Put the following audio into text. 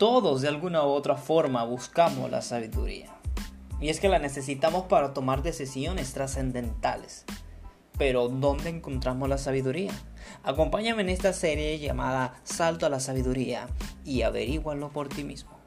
Todos de alguna u otra forma buscamos la sabiduría. Y es que la necesitamos para tomar decisiones trascendentales. Pero ¿dónde encontramos la sabiduría? Acompáñame en esta serie llamada Salto a la Sabiduría y averígualo por ti mismo.